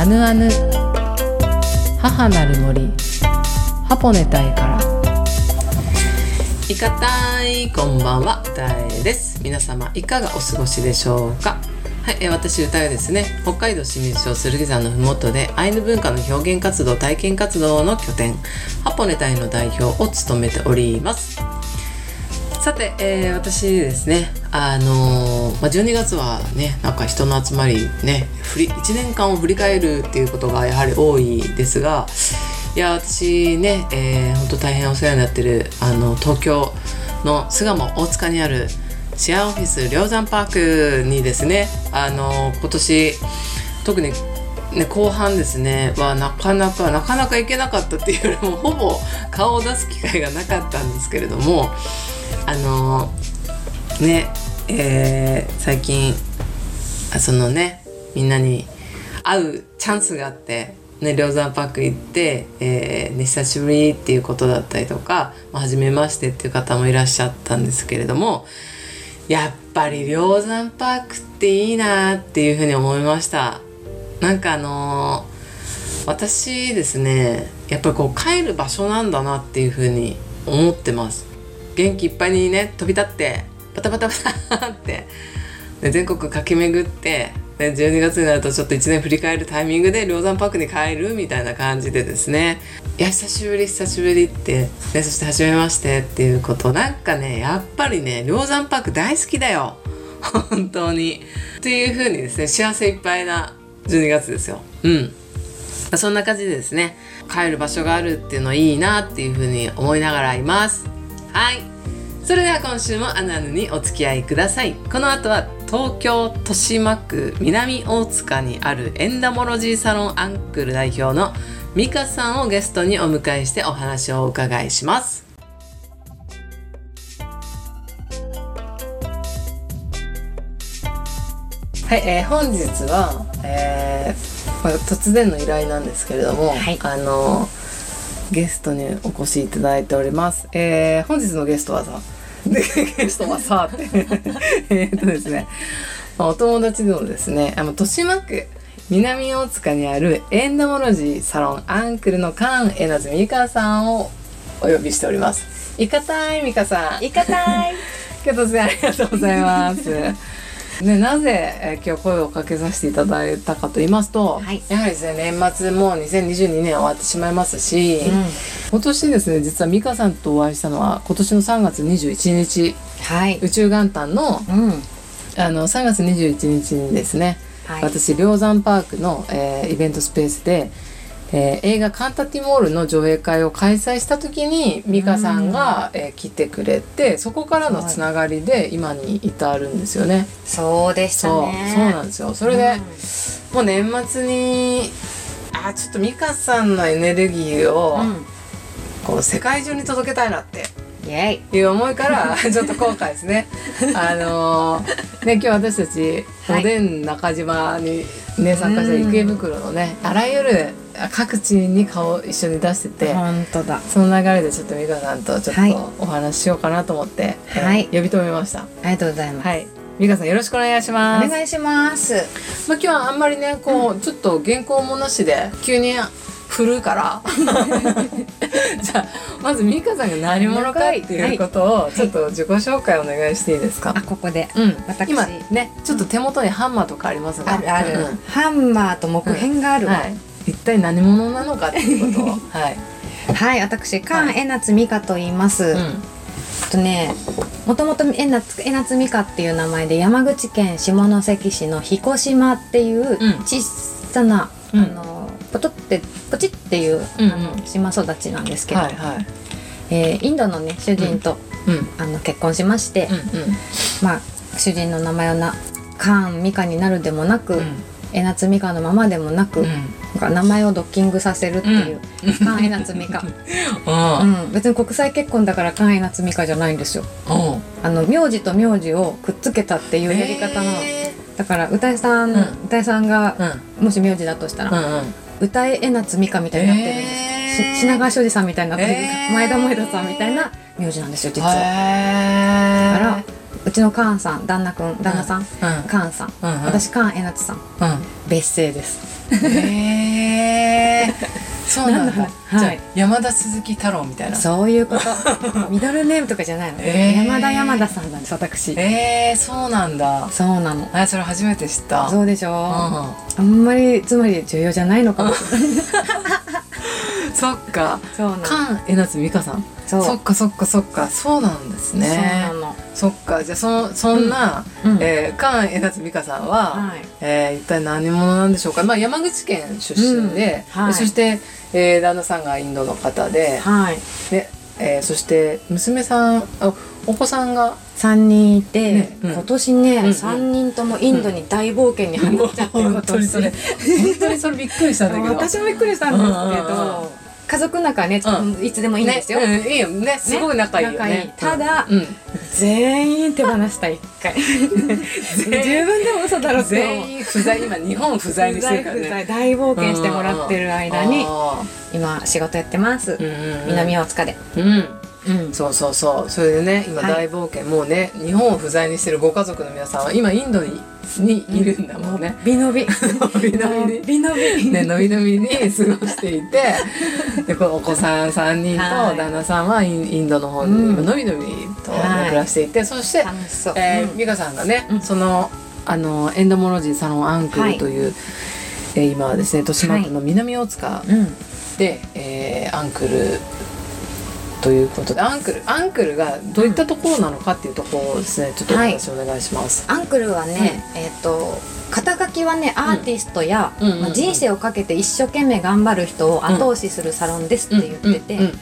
アヌアヌ。母なる森。ハポネタイから。いかたいこんばんは。歌えです。皆様いかがお過ごしでしょうか？はい、え私歌えですね北海道清水町剣山のふもとでアイヌ文化の表現活動体験活動の拠点ハポネタイの代表を務めております。さて、えー、私ですねあのー、まあ、12月はねなんか人の集まりねり1年間を振り返るっていうことがやはり多いですがいや私ね、えー、本当大変お世話になってるあの東京の巣鴨大塚にあるシェアオフィス梁山パークにですねあの今年特にね、後半ですねはなかなかなかなか行けなかったっていうよりもほぼ顔を出す機会がなかったんですけれどもあのねえー、最近そのねみんなに会うチャンスがあってね、梁山パーク行って、えー、ね、久しぶりっていうことだったりとか、まあ、初めましてっていう方もいらっしゃったんですけれどもやっぱり梁山パークっていいなっていうふうに思いました。なんかあのー、私ですねやっぱりこう帰る場所なんだなっていうふうに思ってます。元気いっぱいにね飛び立ってバタバタバタってで全国駆け巡ってで12月になるとちょっと1年振り返るタイミングで梁山パークに帰るみたいな感じでですね。いや久しぶり久しぶりってでそして初めましてっていうこと。なんかねやっぱりね梁山パーク大好きだよ。本当に。っていう風にですね幸せいっぱいな12月ですよ。うん。そんな感じでですね帰る場所があるっていうのいいなっていう風に思いながらいます。はい。それでは今週もアナヌにお付き合いください。この後は東京豊島区南大塚にあるエンダモロジーサロンアンクル代表のミカさんをゲストにお迎えしてお話をお伺いします。はい、えー、本日は、えー、まあ、突然の依頼なんですけれども、はい、あのゲストにお越しいただいております。えー、本日のゲストはさでゲストはさって。えっとですね、まあ、お友達のですねあの豊島区南大塚にあるエンドモロジーサロンアンクルのカンエナズミカさんをお呼びしております。いかたいミカさん。いかたい今日突然ありがとうございますでなぜ、えー、今日声をかけさせていただいたかと言いますと、はい、やはりですね年末もう2022年終わってしまいますし、うん、今年ですね実は美香さんとお会いしたのは今年の3月21日、はい、宇宙元旦の,、うん、あの3月21日にですね、はい、私梁山パークの、えー、イベントスペースでえー、映画「カンタティモール」の上映会を開催した時に美香さんが、えー、来てくれてそこからのつながりで今に至るんですよね。そうでしたね。そうなんですよ。それで、うん、もう年末にあちょっと美香さんのエネルギーを、うん、こう世界中に届けたいなって。いう思いから ちょっと今回ですね。あのー、ね今日私たちおでん中島にね参加した池袋のねあらゆる各地に顔一緒に出してて本当だ。その流れでちょっと美香さんとちょっとお話ししようかなと思って、はい、呼び止めました。ありがとうございます、はい。美香さんよろしくお願いします。お願いします。まあ今日はあんまりねこう、うん、ちょっと原稿もなしで急に振るから じゃあまず美香さんが何者かっていうことをちょっと自己紹介お願いしていいですか、あここで、うん、私今ねちょっと手元にハンマーとかありますが、あるある、うん、ハンマーと木片があるわ、はい一体何者なのかっていうことを。はい、はい、私菅江夏美香と言います、うん、とねもともと江夏江夏美香っていう名前で山口県下関市の彦島っていう小さな、うん、あのポトってポチっていう、うんうん、あの島育ちなんですけど、はいはい、えー、インドのね主人と、うん、あの結婚しまして、うんうん、まあ主人の名前をなカーンミカになるでもなく、江夏美香のままでもなく、うん、名前をドッキングさせるっていう、うん、菅江夏美香、うん、別に国際結婚だから菅江夏美香じゃないんですよ、あの名字と名字をくっつけたっていうやり方の、だから歌いさん、歌いさんが、もし名字だとしたら、歌え江夏美香みたいになってるんです、品川庄司さんみたいになってる、前田萌田さんみたいな名字なんですよ実は。だからうちのカーンさん旦那くん旦那さん、うん、カーンさん、うんうん、私カーンえなつさん、うん、別姓です。へえ。そうなんだ、はいじゃあ山田鈴木太郎みたいな。そういうこと。ミドルネームとかじゃないの、え。ー山田山田さんなんです私。えー、そうなんだ。そうなの。あそれ初めて知った。そうでしょ、うん。あんまりつまり重要じゃないのかも。そっか。そうなの。菅江夏美香さん。そう。そっかそっかそっか。そうなんですね。そうなの、そっかじゃあそのそんな、うんえー、菅江夏美香さんは、はい。えー一体何者なんでしょうか、まあ、山口県出身で,、うん。はい。そして、えー旦那さんがインドの方ではい。で、えーそして娘さんあお子さんが3人いて、ねうん。今年ね、うんうん。3人ともインドに大冒険に入っちゃってる 本当にそれ。本当にそれびっくりしたんだけど。私もびっくりしたんですけうんうんうんど家族の中はね、ういつでもいいんですよ、ね。うん、いいよ。ねすごい仲いいよね。仲いい。ただうん。全員手放した一回。自分でも嘘だろって全員不在今日本不在にしてるから不在ね大冒険してもらってる間にあ今仕事やってます、ーうんうんうん。南大塚で、うんうん、そうそうそう。それでね今はい。大冒険、もうね日本を不在にしてるご家族の皆さんは今インドににいるんだもんね、びのび。伸び伸びに。びのび。ね、のびのびに過ごしていて。でこのお子さん3人はい。と旦那さんはインインドの方にうん。今のびのびとはい。暮らしていて、そして、えー美香さんがね、うん。そのあのエンドモロジーサロンアンクルという、えー今はですね豊島区の南大塚うん。で、えーアンクルということでアンクルアンクルがどういったところなのかっていうところをですねちょっとお話お願いします。アンクルはね、えっ、と肩書きはねアーティストや、うん。うんうんまあ、人生をかけて一生懸命頑張る人を後押しするサロンですって言ってて、うんうん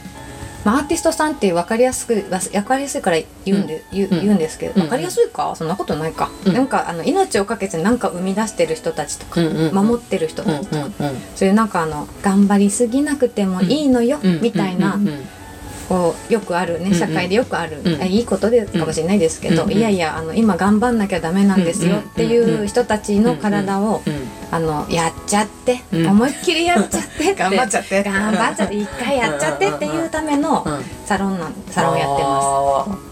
まあ、アーティストさんって分かりやすくわ分かりやすいから言うんで、言ううん。ですけどうん。分かりやすいか？そんなことないか、うん。なんかあの命をかけて何か生み出してる人たちとか、うんうん守ってる人うんたちとか、うんそういうなんかあの頑張りすぎなくてもいいのよ、うん。みたいな、うんうんこうよくあるうんうん。ね社会でよくある、うん。あいいことでかもしれないですけど、うんうん。いやいやあの今頑張んなきゃダメなんですよっていう人たちの体を、うんあのやっちゃって、うん。思いっきりやっちゃってって 頑張っちゃって。頑張っちゃって一回やっちゃってっていうためのうんサロンなんサロンやってまます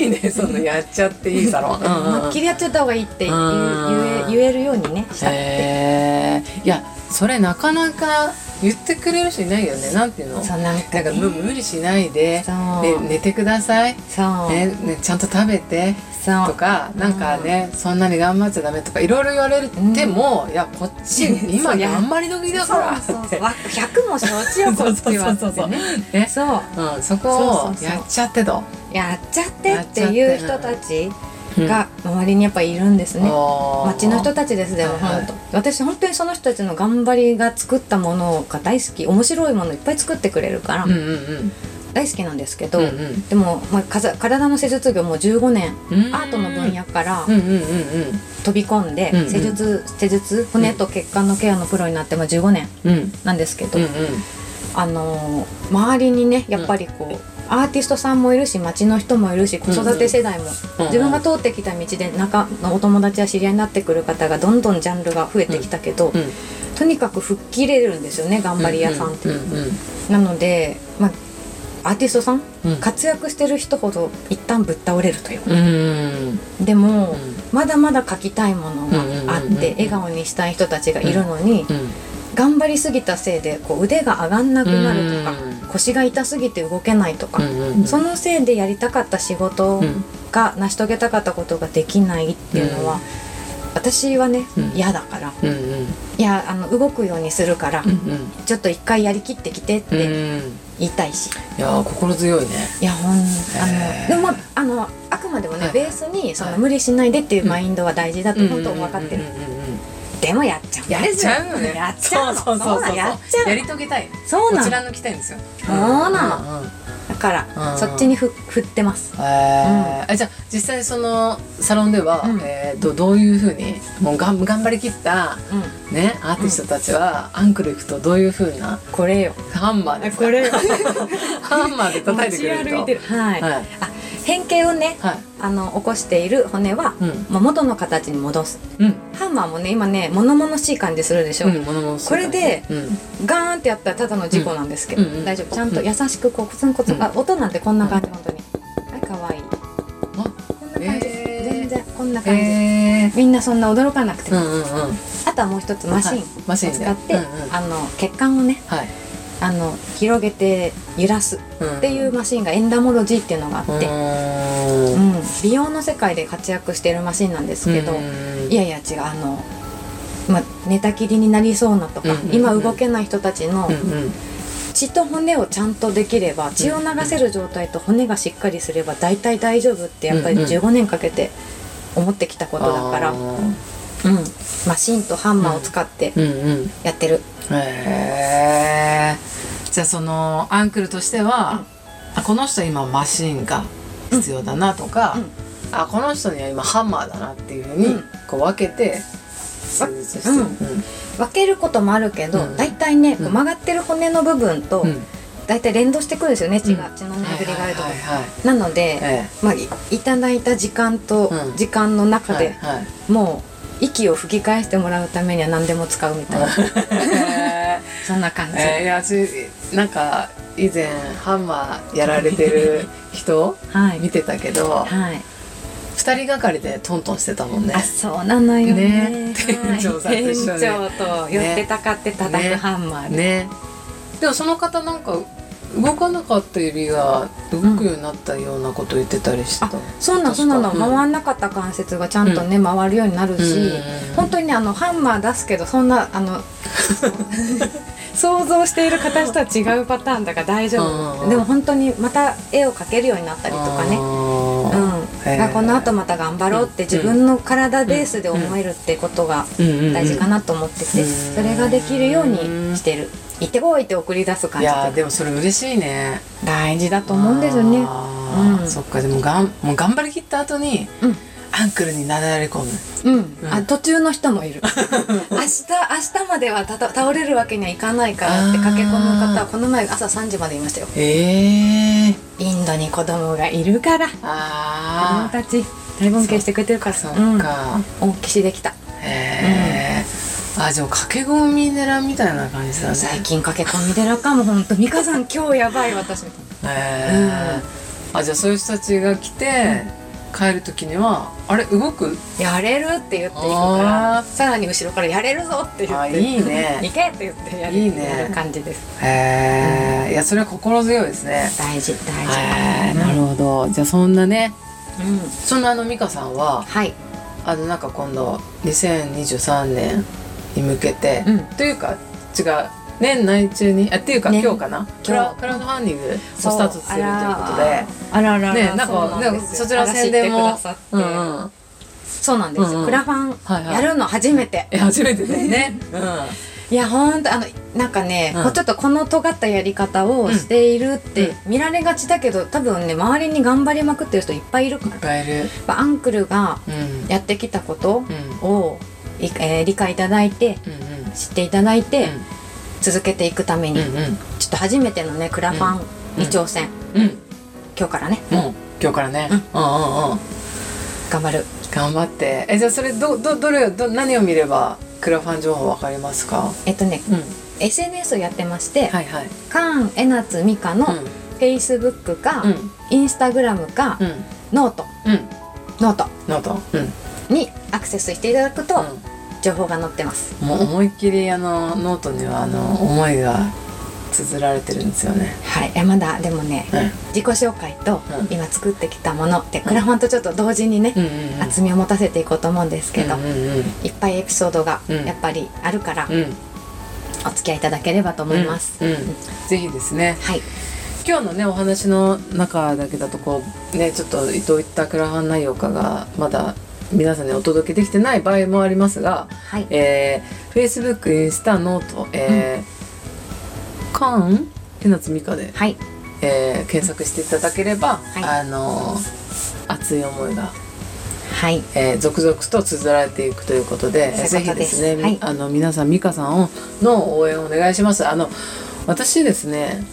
いいねそのやっちゃっていいサロン。す。思いっきりやっちゃった方がいいって言え言えるようにねしたって。いやそれなかなか言ってくれる人いないよね。なんていうの？そうなんか。無無理しないで。そう。で寝てください、そう、ねね、ちゃんと食べて。そう。とかなんかね、そんなに頑張っちゃダメとかいろいろ言われても、いやこっち今 そうや。頑張り時だから。そうそうそう。わ100も承知よこっちはそうそうそうそう。ってね。ね。そう。うん、そこをやっちゃってと。やっちゃってっていう人たちが周りにやっぱいるんですね。あー。町の人たちですでもはいはい。本当、私本当にその人たちの頑張りが作ったものが大好き。面白いものいっぱい作ってくれるからうんうん大好きなんですけど、うんうん。でも、まあ、体の施術業もう15年うん。アートの分野からうんうんうんうん。飛び込んで、うんうん。施術施術骨と血管のケアのプロになっても15年うん。なんですけど、うんうん。あのー周りにねやっぱりこう、アーティストさんもいるし町の人もいるし子育て世代も、うん自分が通ってきた道で仲のお友達や知り合いになってくる方がどんどんジャンルが増えてきたけど、うんとにかく吹っ切れるんですよね頑張り屋さんって。うんうんなので、まあ、アーティストさん、うん。活躍してる人ほど一旦ぶっ倒れるというか、うんうんでも、うん。まだまだ描きたいものがあうんうんうんうん。って笑顔にしたい人たちがいるのに、うん頑張りすぎたせいでこう腕が上がんなくなるとか、うん腰が痛すぎて動けないとか、そのせいでやりたかった仕事うん。が成し遂げたかったことができないっていうのは、うん。私はねうん。嫌だから、いやあの動くようにするから、うんちょっと一回やりきってきてっうんてうん。言いたいし、いやー心強いね。いやほんあのでもまああのあくまでもね、はい。ベースにそのはい無理しないでっていうマインドは大事だと本当分かってる、でもやっちゃう。やっちゃうよね。やっちゃうの。そうそうそうやっちゃうやり遂げたいそうなの。こちらのきたいんですよそうなのだから、うんそっちにふ振ってます。へー。あじゃあ実際そのサロンでは、うん。えーどどういうふうにもうがん頑張りきったうん。ねアーティストたちは、アンクル行くとどういうふうなこれよ。ハンマーですか？これよ。ハンマーで叩いてくれると。持ち歩いてる。はい、はい。あ変形をねはい。あの起こしている骨は、うん。まあ、元の形に戻す。うん。ハンマーもね今ね物々しい感じするでしょ、うんこれでうん。ガーンってやったらただの事故なんですけど、うんうん大丈夫。ちゃんと優しくこうコツンコツン、うん。あ音なんてこんな感じ本当に。はい可愛い。あこんな感じです、へー。全然こんな感じ、へえみんなそんな驚かなくても、うんうんうん。あととはもう一つマシンを使って、うんうん。あの血管をねはいあの広げて揺らすっていうマシンがエンダモロジーっていうのがあって、ううん。ん美容の世界で活躍しているマシンなんですけど、うん。いやいや違うあの、まあ、寝たきりになりそうなとか、うんうんうん。今動けない人たちのうんうん。血と骨をちゃんとできれば血を流せる状態と骨がしっかりすれば大体大丈夫ってやっぱりうん。うん15年かけて思ってきたことだから、あうん、ーマシンとハンマーを使ってうんうんやってる、へえじゃあそのアンクルとしては、あこの人今マシンが必要だなとか、うん。あこの人には今ハンマーだなっていうふうにうん。こう分けてして。る、うん。分けることもあるけど、うん。大体ね、曲がってる骨の部分とうん。大体連動してくるんですよね血が、うん。血の巡りがあるとこはいはいはいなので、えまあ、いいただいた時間とうん。時間の中で、もう息を吹き返してもらうためには何でも使うみたいな。へそんな感じ、ーえーいや私なんか以前ハンマーやられてる人 はい。見てたけどはい。二人がかりでトントンしてたもんね。あそうなのよね。ね。はい。店長さんと一緒に。店長と寄ってたかって叩くハンマーで、ね。でもその方なんか動かなかった指が動くようになったようなこと言ってたりしてた、あそうなのそうなの、うん。回んなかった関節がちゃんとね、回るようになるし、うん。本当にねあのハンマー出すけどそんなあの 想像している形とは違うパターンだから大丈夫、うん。でも本当にまた絵を描けるようになったりとかね。うん、この後また頑張ろうって自分の体ベースで思えるってことが大事かなと思ってて、うん。それができるようにしてる行ってこいって送り出す感いじ。でやーでもそれ嬉しいね。大事だと思うんですよね。うん。そっかでもがんもう頑張りきった後に、うん。アンクルになだれ込む。うん、うん。あ途中の人もいる。明日明日まではたた倒れるわけにはいかないからって駆け込む方はこの前朝3時までいましたよ。ええー、インドに子供がいるから。子供あたち大尊敬してくれてるから。そっうん。か、大きしできた。へえ、あじゃあ駆け込み寺みたいな感じだね。最近駆け込み寺かも本当美香さん今日やばい私みたいな。へえ、あじゃあそういう人たちが来て、帰る時にはあれ動く？やれるって言っていくかあらさらに後ろからやれるぞって言あって。いいね。行けって言ってやるいいね。やる感じです。へえ、いやそれは心強いですね。大事大事。なるほど。じゃあそんなねうん。そんなあの美香さんははい。あのなんか今度2023年に向けて、うん。というか違う。年内中にあっていうか、ね。今日かな？クラクラウドファンディングをスタートするということで。あらあらねなんかそちら宣伝も。そうなんですよ、うんうん。クラファンはいはいやるの初めて、え初めてだよね、いやほんとあのなんかね、うん。ちょっとこの尖ったやり方をしているって見られがちだけど多分ね周りに頑張りまくってる人いっぱいいるから。うん、いっぱいいる。アンクルがうん。やってきたことうんを、いえー理解いただいてうんうん。知っていただいて、続けていくために、うんうん。ちょっと初めてのねクラファンに挑戦、うん。うん。今日からね。もう今日からね、うん、うんうんうん。頑張る。頑張って。えじゃあそれどどどれど何を見ればクラファン情報わかりますか？えっとねうん。SNS をやってまして、はいはい。カーン・エナツ・ミカのうん。Facebook か、うん。インスタグラムか、うん。ノート。うん。ノート。ノート。うんにアクセスしていただくと、情報が載ってます。もう思いっきりあのノートにはあの思いが綴られてるんですよね。はい。えまだでもね、うん自己紹介と、うん。今作ってきたものってクラファンとちょっと同時にね、うんうん厚みを持たせていこうと思うんですけど、うんうんうんいっぱいエピソードがうん。やっぱりあるから、うん。お付き合いいただければと思います、うん。うん。ぜひですね。はい。今日のねお話の中だけだとこうねちょっとどういったクラファン内容かがまだ皆さんにお届けできてない場合もありますが、はい。えー、Facebook インスタノート、えーカーン手夏美香で、はい。えー検索していただければ、い。あの熱い思いがはい。えー続々と綴られていくということでういうことでひですすね、はい。あの皆さん美香さんをの応援をお願いします。あの私ですね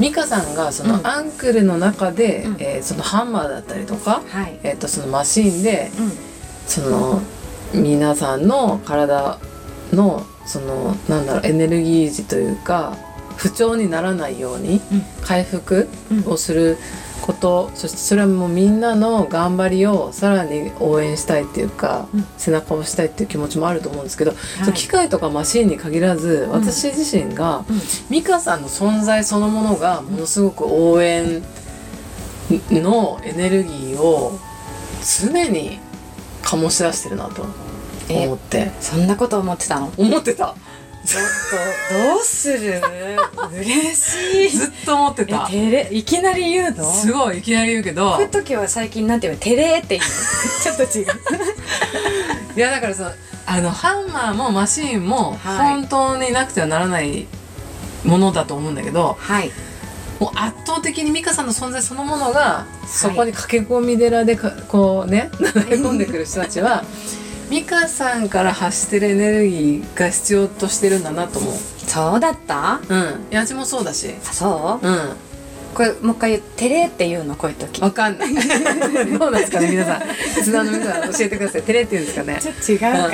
美香さんがその、うん。アンクルの中で、うん。えーそのハンマーだったりとか、はい。えー、とそのマシンでうんその皆さんの体のそのなんだろうエネルギー値というか不調にならないようにうん。回復をすることそしてそれはもうみんなの頑張りをさらに応援したいっていうか、うん。背中を押したいっていう気持ちもあると思うんですけど、その機械とかマシンに限らず私自身が、うん。美香さんの存在そのものがものすごく応援のエネルギーを常に醸し出してるなと思って。そんなこと思ってたの？思ってた。ちょっとどうする？嬉しい。ずっと思ってた。え照れ？いきなり言うの？すごいいきなり言うけど。こういう時は最近なんていうの？照れって言う ちょっと違う。いやだからそのあのハンマーもマシーンもはい。本当になくてはならないものだと思うんだけど、はいもう圧倒的に美香さんの存在そのものがそこに駆け込み寺でかこうね流れ込んでくる人たちは美香さんから発してるエネルギーが必要としてるんだなと思う。そうだった？うん、いや私もそうだし、あそう？うん、これもう一回言う照れって言うのこういう時わかんない。どうなんですかね皆さん、リスナーの皆さん教えてください。照れって言うんですかね。ちょっと違うかうんうん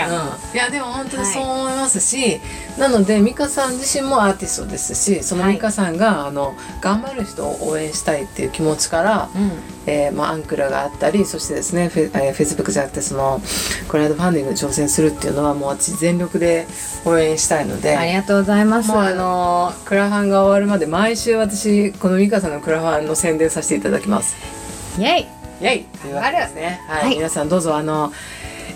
いやでも本当にそう思いますし、なので美香さん自身もアーティストですしその美香さんが、あの頑張る人を応援したいっていう気持ちから、うんえーまあ、アンクラがあったりそしてですねフェ,、えー、フェイスブックじゃなくてそのクラウドファンディングに挑戦するっていうのはもう私全力で応援したいので。ありがとうございますもうあのクラファンが終わるまで毎週私この美香さんのクラファンの宣伝させていただきます。イェイイェイというわけですね。はい、はい皆さんどうぞあの、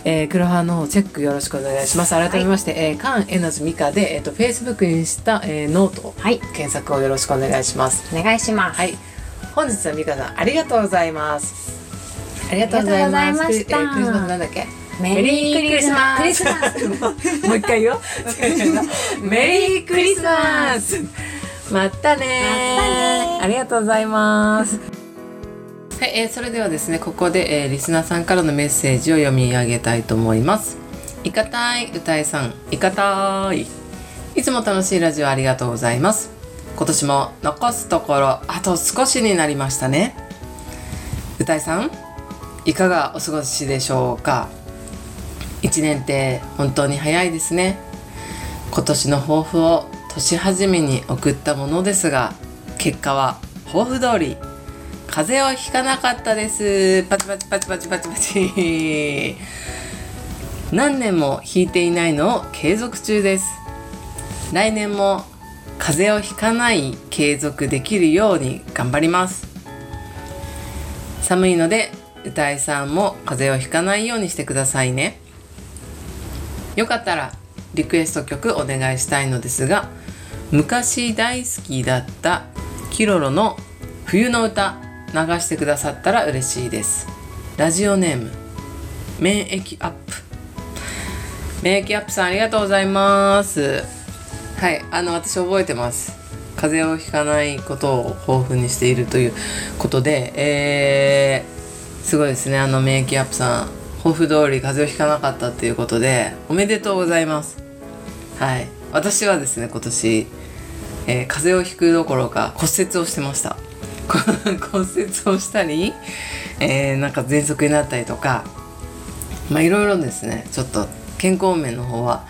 えー、クラファンの方チェックよろしくお願いします。改めまして、えー、カンエナズミカでえっ、とフェイスブックにした、えー、ノートはい検索をよろしくお願いします。お願いしますはい、本日はミカさんありがとうございます。ありがとうございます。クリスマスなんだっけ？メリークリスマス。もう一回言おう。メリークリスマス。またねまたねありがとうございます。はい、えーそれではですね、ここで、えーリスナーさんからのメッセージを読み上げたいと思います。いかたい歌いさん、いかたい。いつも楽しいラジオありがとうございます。今年も残すところあと少しになりましたね。歌いさん、いかがお過ごしでしょうか？一年って本当に早いですね。今年の抱負を年始めに送ったものですが、結果は抱負通り。風邪をひかなかったです。パチパチパチパチパチパチ。何年もひいていないのを継続中です。来年も風邪をひかない継続できるように頑張ります。寒いので歌いさんも風邪をひかないようにしてくださいね。よかったらリクエスト曲お願いしたいのですが昔大好きだったキロロの冬の歌流してくださったら嬉しいですラジオネーム免疫アップ免疫アップさんありがとうございますはいあの私覚えてます。風邪をひかないことを抱負にしているということでえー、すごいですね。あの免疫アップさん。抱負通り風邪をひかなかったっていうことでおめでとうございます。はい。私はですね今年、えー風邪をひくどころか骨折をしてました。骨折をしたり、えーなんか喘息になったりとかまあいろいろですね。ちょっと健康面の方は、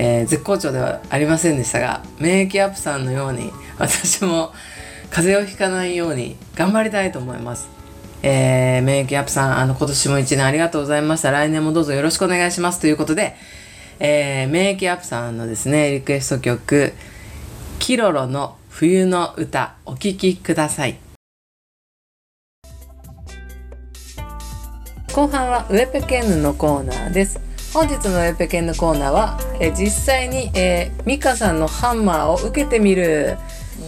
えー絶好調ではありませんでしたが免疫アップさんのように 私も風邪をひかないように頑張りたいと思います。えー、免疫アップさん、あの、今年も一年ありがとうございました。来年もどうぞよろしくお願いします。ということで、えー、免疫アップさんのですね、リクエスト曲、キロロの冬の歌、お聴きください。後半はウェペケンヌのコーナーです。本日のウェペケンヌコーナーは、えー実際に、えー、ミカさんのハンマーを受けてみる。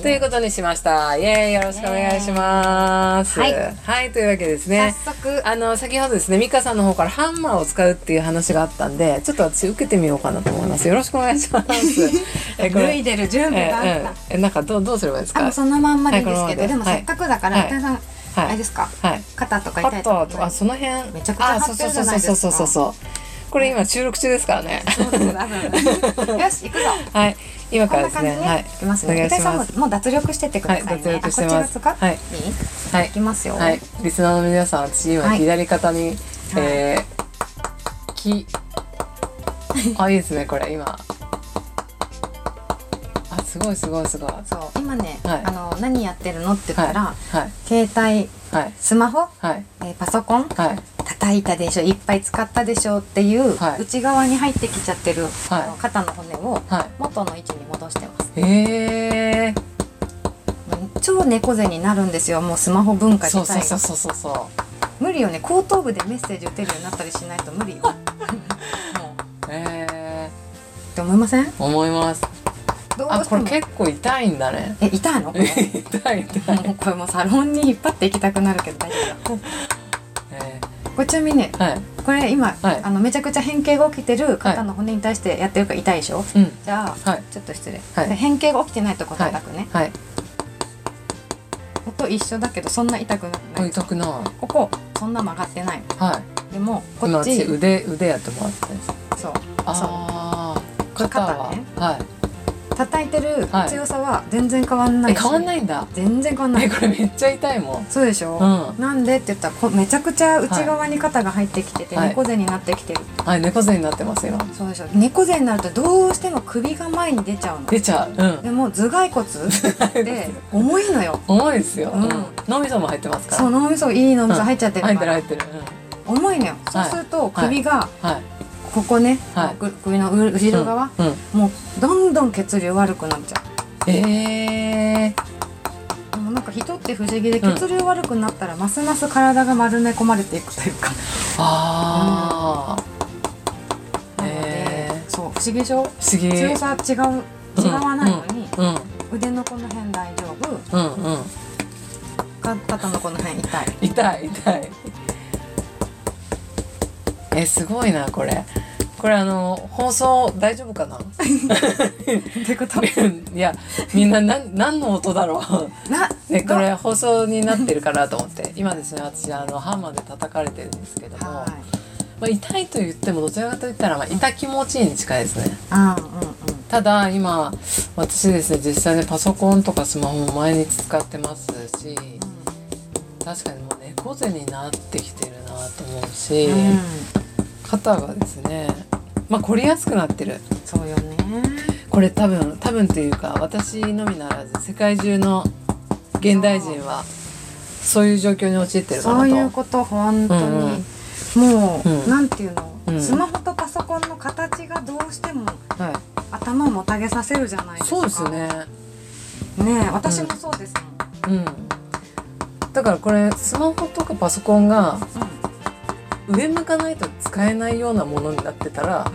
ということにしました。イエーイ。よろしくお願いします。はい。はい、というわけですね。早速。あの先ほどですね美香さんの方からハンマーを使うっていう話があったんでちょっと私受けてみようかなと思います。よろしくお願いします。えこ脱れいでる準備があった、えなんかどうどうすればいいですか？そのまんまでいいですけど、はいで。もせっかくだから、はい。あれですか？はい。肩とか痛いとかトとかその辺。めちゃくちゃそうそうそうそうそうそうこれ今収録中ですからね。よし行くぞ。はい。今からですね。はい感じねい。きますね。伊お願いします。藤さんももう脱力してってください脱力してます。はい。はい。いきますよ。はい。リスナーの皆さん私今はい。左肩に、えー、きあいいですねこれ今。すごいすごいすごい。そう。今ね、はい。あの何やってるのって言ったら、はい。携帯はい。スマホ、はい。えーパソコンはい叩いたでしょいっぱい使ったでしょっていう、はい。内側に入ってきちゃってる、はい。あの肩の骨をは元の位置に戻してます。いへえ超猫背になるんですよもうスマホ文化自体が。そうそうそうそうそう。無理よね後頭部でメッセージ打てるようになったりしないと無理よ。も うへえって思いません？思います。あこれ結構痛いんだね。え痛いの？痛い痛い。もうこれもうサロンに引っ張っていきたくなるけど大丈夫これちなみにね。ーはい。これ今、はい。あのめちゃくちゃ変形が起きてる肩の骨に対してやってるから痛いでしょ、うん。じゃあ、はい。ちょっと失礼、変形が起きてないとこ叩くね、はい。音一緒だけどそんな痛くない。痛くない。ここそんな曲がってない。はい。でもこ今っち私腕腕やってもらってそう。ああ肩は肩ね。はい叩いてるはい。強さは全然変わんないし、え変わんないんだ。全然変わんない。えこれめっちゃ痛いもん。そうでしょ、うん。なんでって言ったらこめちゃくちゃ内側に肩が入ってきてて、はい。猫背になってきてる、はい。猫背になってます今そうでしょ？猫背になるとどうしても首が前に出ちゃうの。出ちゃう。うん。でも頭蓋骨？って重いのよ。重いですよ、うん。うん。脳みそも入ってますから。そう脳みそいい脳みそ入っちゃってる入っから、てる入ってる、重いのよ。そうすると首がうん、はいここね、はい。く首のう後ろ側、うん、うん、もうどんどん血流悪くなっちゃう。えー、でもなんか人って不思議でうん血流悪くなったらますます体が丸め込まれていくというか、ああ、なので、えそう不思議でしょ？不思議。強さ違う違わないのに、うん腕のこの辺大丈夫。うんうん。か肩のこの辺痛い。痛い痛いえすごいなこれ。これあの放送大丈夫かな？ってこと？いやみんな何何の音だろう？なね、これ放送になってるかなと思って。今ですね私あのハンマーで叩かれてるんですけども、はい。まあ、痛いと言ってもどちらかといったら、まあ、痛気持ちいいに近いですね。うんうんただ今私ですね実際にパソコンとかスマホも毎日使ってますし確かにもう猫背になってきてるなと思うし、うん、うん、肩がですねまあ凝りやすくなってる。そうよね。これ多分多分というか私のみならず世界中の現代人はそう。いう状況に陥ってるかなと。そういうこと本当に、もう、うん。なんていうの、うん。スマホとパソコンの形がどうしてもはい。頭をもたげさせるじゃないですか。そうですね。ねえ私もそうですもん、うん。だからこれスマホとかパソコンが上向かないと使えないようなものになってたら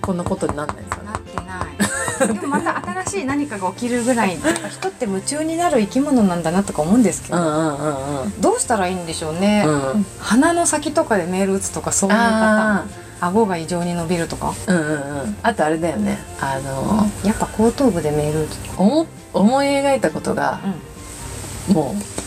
こんなことになんないですよね。なってない。でもまた新しい何かが起きるぐらい 人って夢中になる生き物なんだなとか思うんですけど、どうしたらいいんでしょうね、うん。鼻の先とかでメール打つとかそういうパターン。あ顎が異常に伸びるとか。ーうんうんうん。あとあれだよね。あのやっぱ後頭部でメール打つとか思思い描いたことがもう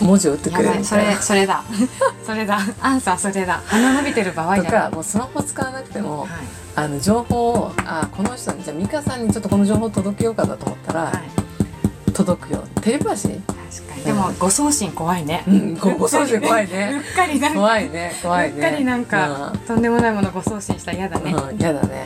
文字を打ってくれる。それそれだ。それだ。アンサーそれだ。鼻伸びてる場合とかもうスマホ使わなくてもはい。あの情報をあこの人にじゃあ美香さんにちょっとこの情報届けようかなと思ったら、はい。届くよ。テレパシー確かに。でも誤送信怖いね。うんごご送信怖い うっねかりなんか。怖いね怖いうねっかりなんか、とんでもないもの誤送信したら嫌だね、うん、うん、やだね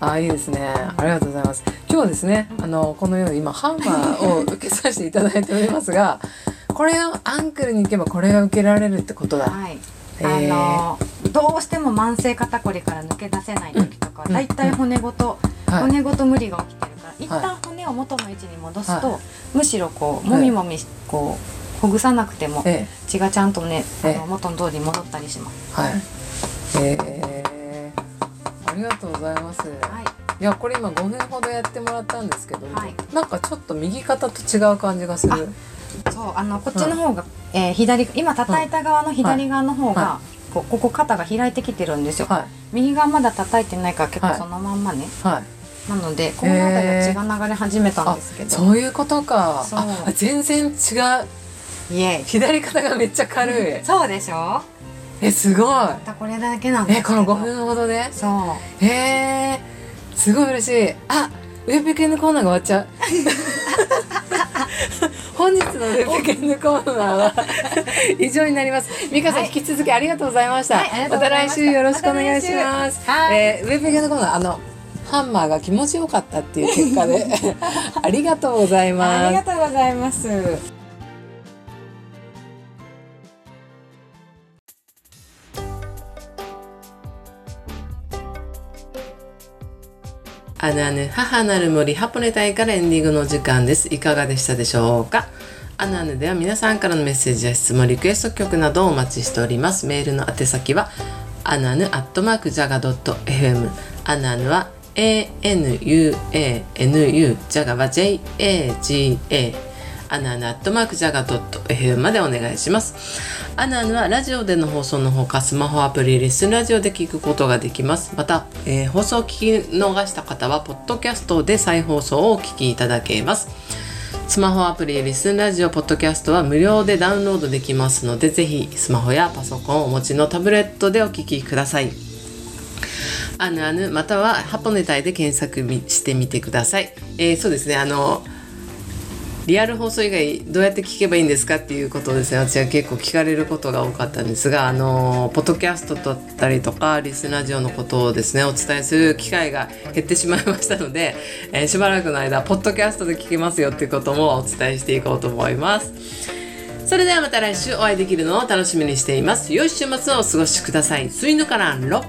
あいいですね。ありがとうございます。今日はですねあのこのように今ハンマーを受けさせていただいておりますが これをアンクルに行けばこれが受けられるってことだ。はい。えー。あのどうしても慢性肩こりから抜け出せない時とかはうん。だいたい骨ごと、はい。骨ごと無理が起きてるから一旦骨を元の位置に戻すと、はむしろこうもみもみこうほぐさなくてもえ血がちゃんとねあえ。えの元の通りに戻ったりします。えはい。えー、ありがとうございます、はい。いやこれ今5分ほどやってもらったんですけど、はい。なんかちょっと右肩と違う感じがする。そうあのこっちの方が、えー左今叩いた側の左側の方が、はこうここ肩が開いてきてるんですよ、はい。右側まだ叩いてないから結はい。構そのまんまね、はい。なのでこの辺りは血が流れ始めたんあですけど、そういうことか。そう。あ全然違う。左肩がめっちゃ軽い。そうでしょ？えすごい。またこれだけなんえこのけど5分ほどで？そう。へえ。すごい嬉しい。あウェブ系のコーナーが終わっちゃう。本日のウェブ系のコーナーは以上になります。美香さん、はい。引き続きありがとうございました、はいまた。来週よろしくお願いします、まえーウェブ系のコーナーあのハンマーが気持ちよかったっていう結果で。ありがとうございます。ありがとうございますあぬあぬ母なる森ハポネ隊からエンディングの時間です。いかがでしたでしょうか？アナヌでは皆さんからのメッセージや質問リクエスト曲などをお待ちしております。メールの宛先はアナヌアットマークジャガドット FM アナヌは ANUANU ジャガは JAGA アナヌアットマークジャガドット FM までお願いします。アナヌはラジオでの放送のほかスマホアプリリスンラジオで聞くことができます。また、えー、放送を聞き逃した方はポッドキャストで再放送をお聞きいただけます。スマホアプリリスンラジオポッドキャストは無料でダウンロードできますのでぜひスマホやパソコンをお持ちのタブレットでお聞きください。あぬあぬまたはハポネタイで検索してみてください、えー、そうですねあのリアル放送以外どうやって聞けばいいんですかっていうことですね。私は結構聞かれることが多かったんですがあのポッドキャストだったりとかリスナージオのことをですねお伝えする機会が減ってしまいましたので、えー、しばらくの間ポッドキャストで聞けますよっていうこともお伝えしていこうと思います。それではまた来週お会いできるのを楽しみにしています。良い週末をお過ごしください。スイヌカランロ